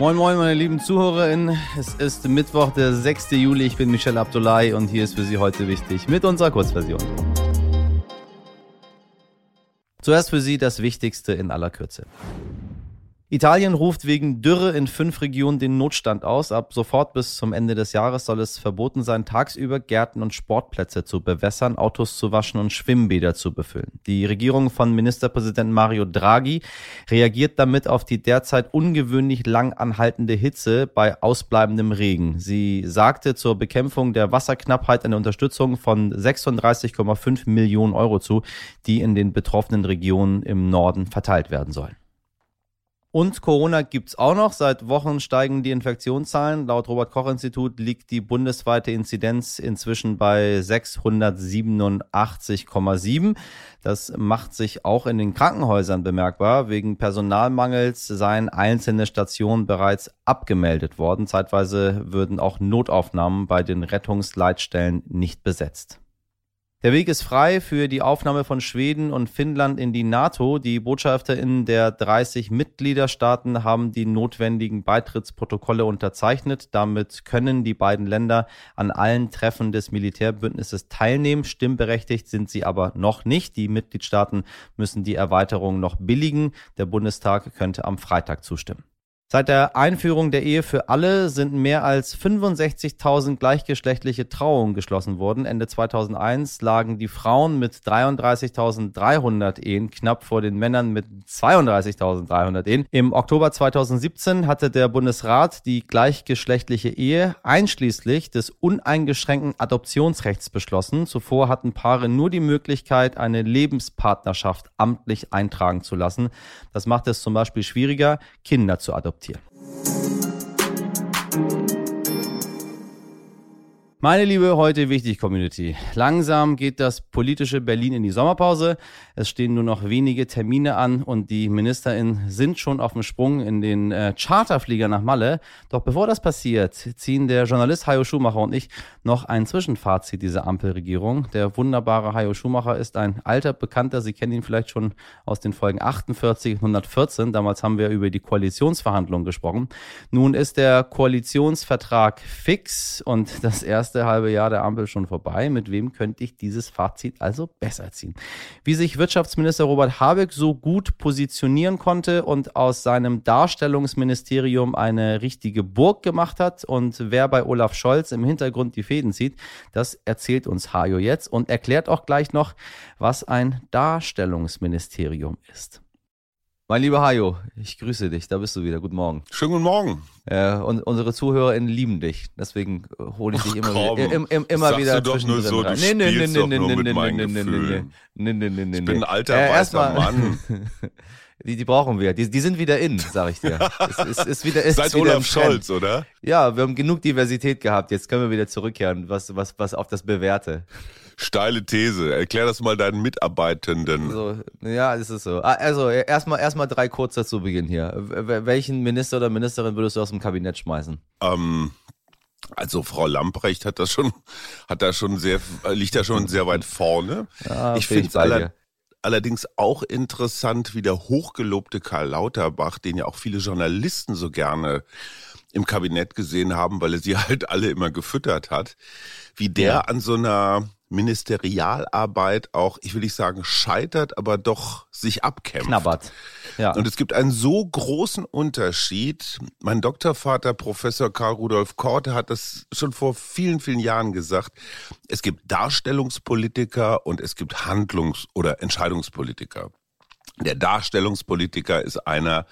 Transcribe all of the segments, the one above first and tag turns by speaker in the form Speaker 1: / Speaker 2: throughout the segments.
Speaker 1: Moin Moin, meine lieben ZuhörerInnen. Es ist Mittwoch, der 6. Juli. Ich bin Michel Abdullahi und hier ist für Sie heute wichtig mit unserer Kurzversion. Zuerst für Sie das Wichtigste in aller Kürze. Italien ruft wegen Dürre in fünf Regionen den Notstand aus. Ab sofort bis zum Ende des Jahres soll es verboten sein, tagsüber Gärten und Sportplätze zu bewässern, Autos zu waschen und Schwimmbäder zu befüllen. Die Regierung von Ministerpräsident Mario Draghi reagiert damit auf die derzeit ungewöhnlich lang anhaltende Hitze bei ausbleibendem Regen. Sie sagte zur Bekämpfung der Wasserknappheit eine Unterstützung von 36,5 Millionen Euro zu, die in den betroffenen Regionen im Norden verteilt werden sollen. Und Corona gibt's auch noch. Seit Wochen steigen die Infektionszahlen. Laut Robert Koch Institut liegt die bundesweite Inzidenz inzwischen bei 687,7. Das macht sich auch in den Krankenhäusern bemerkbar. Wegen Personalmangels seien einzelne Stationen bereits abgemeldet worden. Zeitweise würden auch Notaufnahmen bei den Rettungsleitstellen nicht besetzt. Der Weg ist frei für die Aufnahme von Schweden und Finnland in die NATO. Die BotschafterInnen der 30 Mitgliederstaaten haben die notwendigen Beitrittsprotokolle unterzeichnet. Damit können die beiden Länder an allen Treffen des Militärbündnisses teilnehmen. Stimmberechtigt sind sie aber noch nicht. Die Mitgliedstaaten müssen die Erweiterung noch billigen. Der Bundestag könnte am Freitag zustimmen. Seit der Einführung der Ehe für alle sind mehr als 65.000 gleichgeschlechtliche Trauungen geschlossen worden. Ende 2001 lagen die Frauen mit 33.300 Ehen knapp vor den Männern mit 32.300 Ehen. Im Oktober 2017 hatte der Bundesrat die gleichgeschlechtliche Ehe einschließlich des uneingeschränkten Adoptionsrechts beschlossen. Zuvor hatten Paare nur die Möglichkeit, eine Lebenspartnerschaft amtlich eintragen zu lassen. Das macht es zum Beispiel schwieriger, Kinder zu adoptieren adoptiert Meine liebe heute wichtig Community. Langsam geht das politische Berlin in die Sommerpause. Es stehen nur noch wenige Termine an und die MinisterInnen sind schon auf dem Sprung in den äh, Charterflieger nach Malle. Doch bevor das passiert, ziehen der Journalist Hajo Schumacher und ich noch ein Zwischenfazit dieser Ampelregierung. Der wunderbare Hajo Schumacher ist ein alter Bekannter. Sie kennen ihn vielleicht schon aus den Folgen 48 und 114. Damals haben wir über die Koalitionsverhandlungen gesprochen. Nun ist der Koalitionsvertrag fix und das erste erste halbe Jahr der Ampel schon vorbei. Mit wem könnte ich dieses Fazit also besser ziehen? Wie sich Wirtschaftsminister Robert Habeck so gut positionieren konnte und aus seinem Darstellungsministerium eine richtige Burg gemacht hat und wer bei Olaf Scholz im Hintergrund die Fäden zieht, das erzählt uns Hajo jetzt und erklärt auch gleich noch, was ein Darstellungsministerium ist. Mein lieber Hajo, ich grüße dich, da bist du wieder. Guten Morgen.
Speaker 2: Schönen guten Morgen.
Speaker 1: Äh, und unsere ZuhörerInnen lieben dich. Deswegen hole ich dich immer, Ach, wieder, im, im, immer wieder
Speaker 2: du doch nur so, nee, nee, nee, nee, nee, nee, nee, nee, nee, nee, nee, nee, Ich bin ein alter äh, weißer Mann. Die, die brauchen wir. Die, die sind wieder in, sag ich dir. Es, ist, ist wieder, ist Seit wieder Olaf Scholz, oder?
Speaker 1: Ja, wir haben genug Diversität gehabt. Jetzt können wir wieder zurückkehren, was, was, was auf das Bewährte.
Speaker 2: Steile These. Erklär das mal deinen Mitarbeitenden.
Speaker 1: So, ja, ist es so. Ah, also, erstmal erstmal drei kurz zu Beginn hier. Welchen Minister oder Ministerin würdest du aus dem Kabinett schmeißen?
Speaker 2: Ähm, also Frau Lamprecht hat das schon, hat da schon sehr, liegt da schon sehr weit vorne. Ja, ich finde es aller, allerdings auch interessant, wie der hochgelobte Karl Lauterbach, den ja auch viele Journalisten so gerne im Kabinett gesehen haben, weil er sie halt alle immer gefüttert hat, wie der ja. an so einer Ministerialarbeit auch, ich will nicht sagen scheitert, aber doch sich abkämpft.
Speaker 1: Knabbert.
Speaker 2: Ja. Und es gibt einen so großen Unterschied. Mein Doktorvater, Professor Karl Rudolf Korte, hat das schon vor vielen, vielen Jahren gesagt. Es gibt Darstellungspolitiker und es gibt Handlungs- oder Entscheidungspolitiker. Der Darstellungspolitiker ist einer,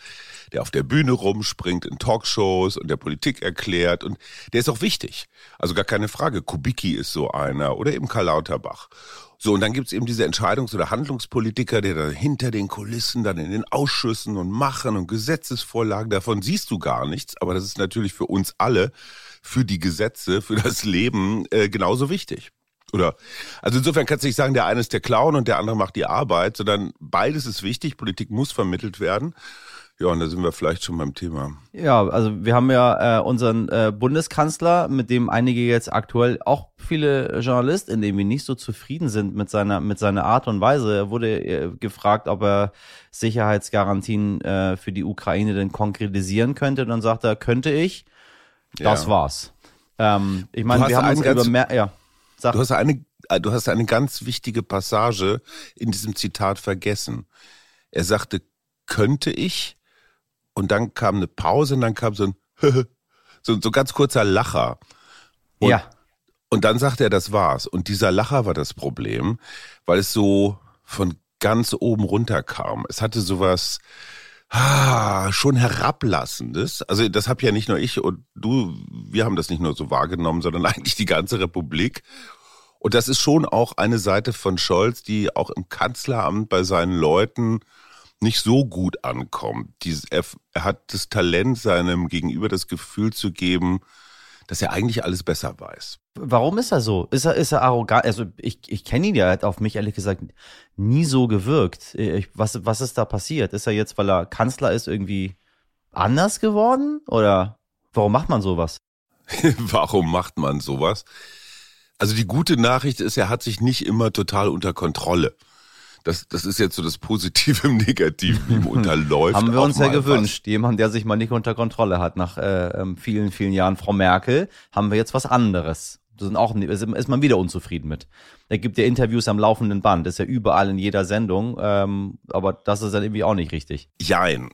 Speaker 2: der auf der Bühne rumspringt in Talkshows und der Politik erklärt und der ist auch wichtig. Also gar keine Frage. Kubicki ist so einer oder eben Karl Lauterbach. So, und dann gibt's eben diese Entscheidungs- oder Handlungspolitiker, der dann hinter den Kulissen, dann in den Ausschüssen und Machen und Gesetzesvorlagen, davon siehst du gar nichts, aber das ist natürlich für uns alle, für die Gesetze, für das Leben äh, genauso wichtig. Oder, also insofern kannst du nicht sagen, der eine ist der Clown und der andere macht die Arbeit, sondern beides ist wichtig. Politik muss vermittelt werden. Ja, und da sind wir vielleicht schon beim Thema.
Speaker 1: Ja, also wir haben ja äh, unseren äh, Bundeskanzler, mit dem einige jetzt aktuell auch viele Journalisten, die nicht so zufrieden sind mit seiner mit seiner Art und Weise. Er wurde äh, gefragt, ob er Sicherheitsgarantien äh, für die Ukraine denn konkretisieren könnte. Und dann sagt er, könnte ich. Das ja. war's. Ähm, ich meine, wir haben uns über mehr. Ja,
Speaker 2: sag. Du hast eine, äh, du hast eine ganz wichtige Passage in diesem Zitat vergessen. Er sagte, könnte ich und dann kam eine Pause und dann kam so ein so, so ganz kurzer Lacher. Und, ja. Und dann sagte er, das war's. Und dieser Lacher war das Problem, weil es so von ganz oben runter kam. Es hatte sowas ah, schon herablassendes. Also das habe ja nicht nur ich und du, wir haben das nicht nur so wahrgenommen, sondern eigentlich die ganze Republik. Und das ist schon auch eine Seite von Scholz, die auch im Kanzleramt bei seinen Leuten nicht so gut ankommt. Er hat das Talent, seinem Gegenüber das Gefühl zu geben, dass er eigentlich alles besser weiß.
Speaker 1: Warum ist er so? Ist er, ist er arrogant? Also ich, ich kenne ihn ja, er hat auf mich ehrlich gesagt nie so gewirkt. Ich, was, was ist da passiert? Ist er jetzt, weil er Kanzler ist, irgendwie anders geworden? Oder warum macht man sowas?
Speaker 2: warum macht man sowas? Also die gute Nachricht ist, er hat sich nicht immer total unter Kontrolle das, das ist jetzt so das Positive im Negativen, ihm unterläuft.
Speaker 1: Haben wir uns ja gewünscht. Was. Jemand, der sich mal nicht unter Kontrolle hat nach äh, ähm, vielen, vielen Jahren Frau Merkel, haben wir jetzt was anderes. Sind auch, ist man wieder unzufrieden mit. Er gibt ja Interviews am laufenden Band, ist ja überall in jeder Sendung, ähm, aber das ist dann irgendwie auch nicht richtig.
Speaker 2: Jein.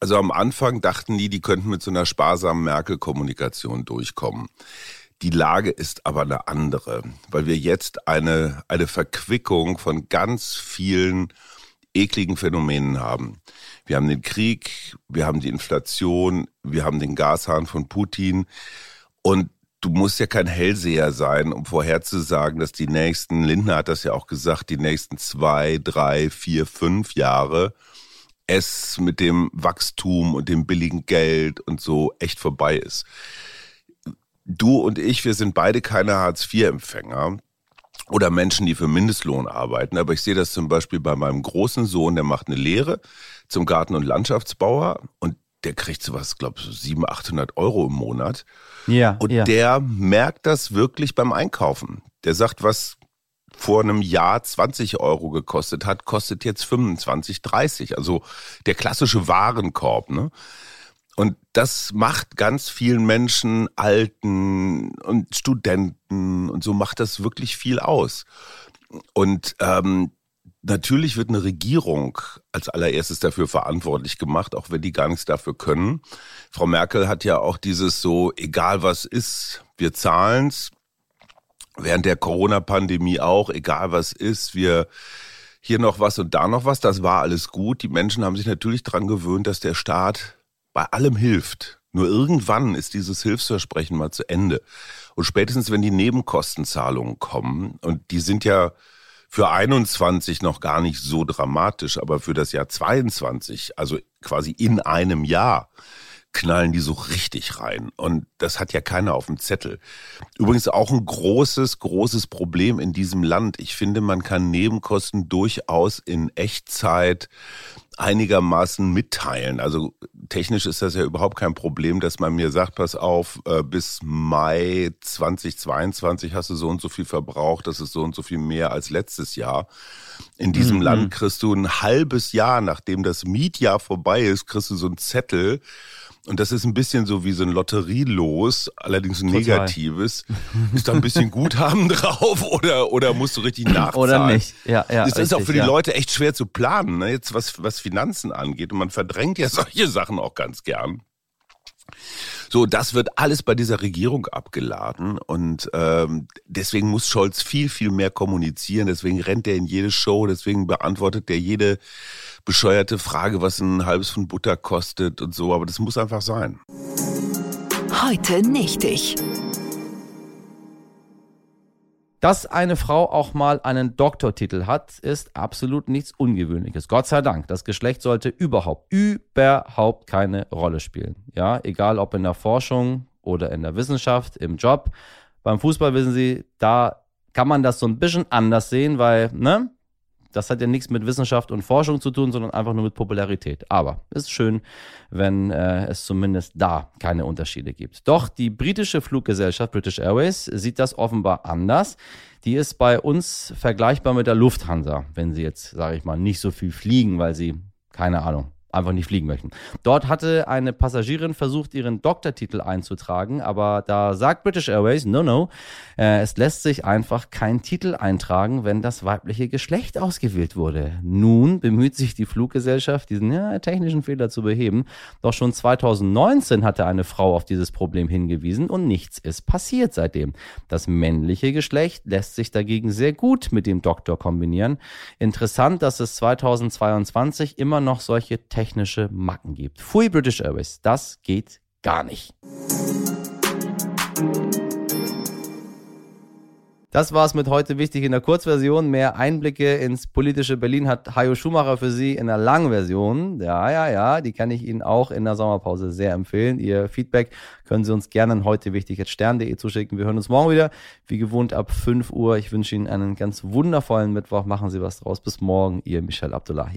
Speaker 2: Also am Anfang dachten die, die könnten mit so einer sparsamen Merkel-Kommunikation durchkommen. Die Lage ist aber eine andere, weil wir jetzt eine, eine Verquickung von ganz vielen ekligen Phänomenen haben. Wir haben den Krieg, wir haben die Inflation, wir haben den Gashahn von Putin und du musst ja kein Hellseher sein, um vorherzusagen, dass die nächsten, Lindner hat das ja auch gesagt, die nächsten zwei, drei, vier, fünf Jahre es mit dem Wachstum und dem billigen Geld und so echt vorbei ist du und ich, wir sind beide keine Hartz-IV-Empfänger oder Menschen, die für Mindestlohn arbeiten. Aber ich sehe das zum Beispiel bei meinem großen Sohn, der macht eine Lehre zum Garten- und Landschaftsbauer und der kriegt sowas, glaube ich, so 700, 800 Euro im Monat. Ja. Und ja. der merkt das wirklich beim Einkaufen. Der sagt, was vor einem Jahr 20 Euro gekostet hat, kostet jetzt 25, 30. Also der klassische Warenkorb. Ne? Und das macht ganz vielen Menschen, Alten und Studenten und so macht das wirklich viel aus. Und ähm, natürlich wird eine Regierung als allererstes dafür verantwortlich gemacht, auch wenn die gar nichts dafür können. Frau Merkel hat ja auch dieses so, egal was ist, wir zahlen's. Während der Corona-Pandemie auch, egal was ist, wir hier noch was und da noch was, das war alles gut. Die Menschen haben sich natürlich dran gewöhnt, dass der Staat bei allem hilft. Nur irgendwann ist dieses Hilfsversprechen mal zu Ende. Und spätestens, wenn die Nebenkostenzahlungen kommen, und die sind ja für 21 noch gar nicht so dramatisch, aber für das Jahr 22, also quasi in einem Jahr, knallen die so richtig rein. Und das hat ja keiner auf dem Zettel. Übrigens auch ein großes, großes Problem in diesem Land. Ich finde, man kann Nebenkosten durchaus in Echtzeit einigermaßen mitteilen. Also technisch ist das ja überhaupt kein Problem, dass man mir sagt, pass auf, äh, bis Mai 2022 hast du so und so viel verbraucht, das ist so und so viel mehr als letztes Jahr. In diesem mhm. Land kriegst du ein halbes Jahr, nachdem das Mietjahr vorbei ist, kriegst du so einen Zettel, und das ist ein bisschen so wie so ein Lotterielos, allerdings ein Total. negatives. Ist da ein bisschen Guthaben drauf oder, oder musst du richtig nachzahlen?
Speaker 1: Oder nicht. Ja, ja,
Speaker 2: das richtig, ist auch für die ja. Leute echt schwer zu planen, ne? jetzt was, was Finanzen angeht. Und man verdrängt ja solche Sachen auch ganz gern. So, das wird alles bei dieser Regierung abgeladen und ähm, deswegen muss Scholz viel, viel mehr kommunizieren. Deswegen rennt er in jede Show, deswegen beantwortet er jede bescheuerte Frage, was ein halbes Pfund Butter kostet und so. Aber das muss einfach sein.
Speaker 3: Heute nicht ich.
Speaker 1: Dass eine Frau auch mal einen Doktortitel hat, ist absolut nichts Ungewöhnliches. Gott sei Dank. Das Geschlecht sollte überhaupt, überhaupt keine Rolle spielen. Ja, egal ob in der Forschung oder in der Wissenschaft, im Job. Beim Fußball wissen Sie, da kann man das so ein bisschen anders sehen, weil, ne? Das hat ja nichts mit Wissenschaft und Forschung zu tun, sondern einfach nur mit Popularität. Aber es ist schön, wenn äh, es zumindest da keine Unterschiede gibt. Doch die britische Fluggesellschaft British Airways sieht das offenbar anders. Die ist bei uns vergleichbar mit der Lufthansa, wenn sie jetzt, sage ich mal, nicht so viel fliegen, weil sie, keine Ahnung, einfach nicht fliegen möchten. Dort hatte eine Passagierin versucht, ihren Doktortitel einzutragen, aber da sagt British Airways, no, no, äh, es lässt sich einfach kein Titel eintragen, wenn das weibliche Geschlecht ausgewählt wurde. Nun bemüht sich die Fluggesellschaft, diesen ja, technischen Fehler zu beheben. Doch schon 2019 hatte eine Frau auf dieses Problem hingewiesen und nichts ist passiert seitdem. Das männliche Geschlecht lässt sich dagegen sehr gut mit dem Doktor kombinieren. Interessant, dass es 2022 immer noch solche technische Macken gibt. Pfui British Airways, das geht gar nicht. Das war es mit heute wichtig in der Kurzversion. Mehr Einblicke ins politische Berlin hat Hajo Schumacher für Sie in der Langversion. Ja, ja, ja, die kann ich Ihnen auch in der Sommerpause sehr empfehlen. Ihr Feedback können Sie uns gerne an heute wichtig at stern.de zuschicken. Wir hören uns morgen wieder, wie gewohnt ab 5 Uhr. Ich wünsche Ihnen einen ganz wundervollen Mittwoch. Machen Sie was draus. Bis morgen, Ihr Michel Abdullahi.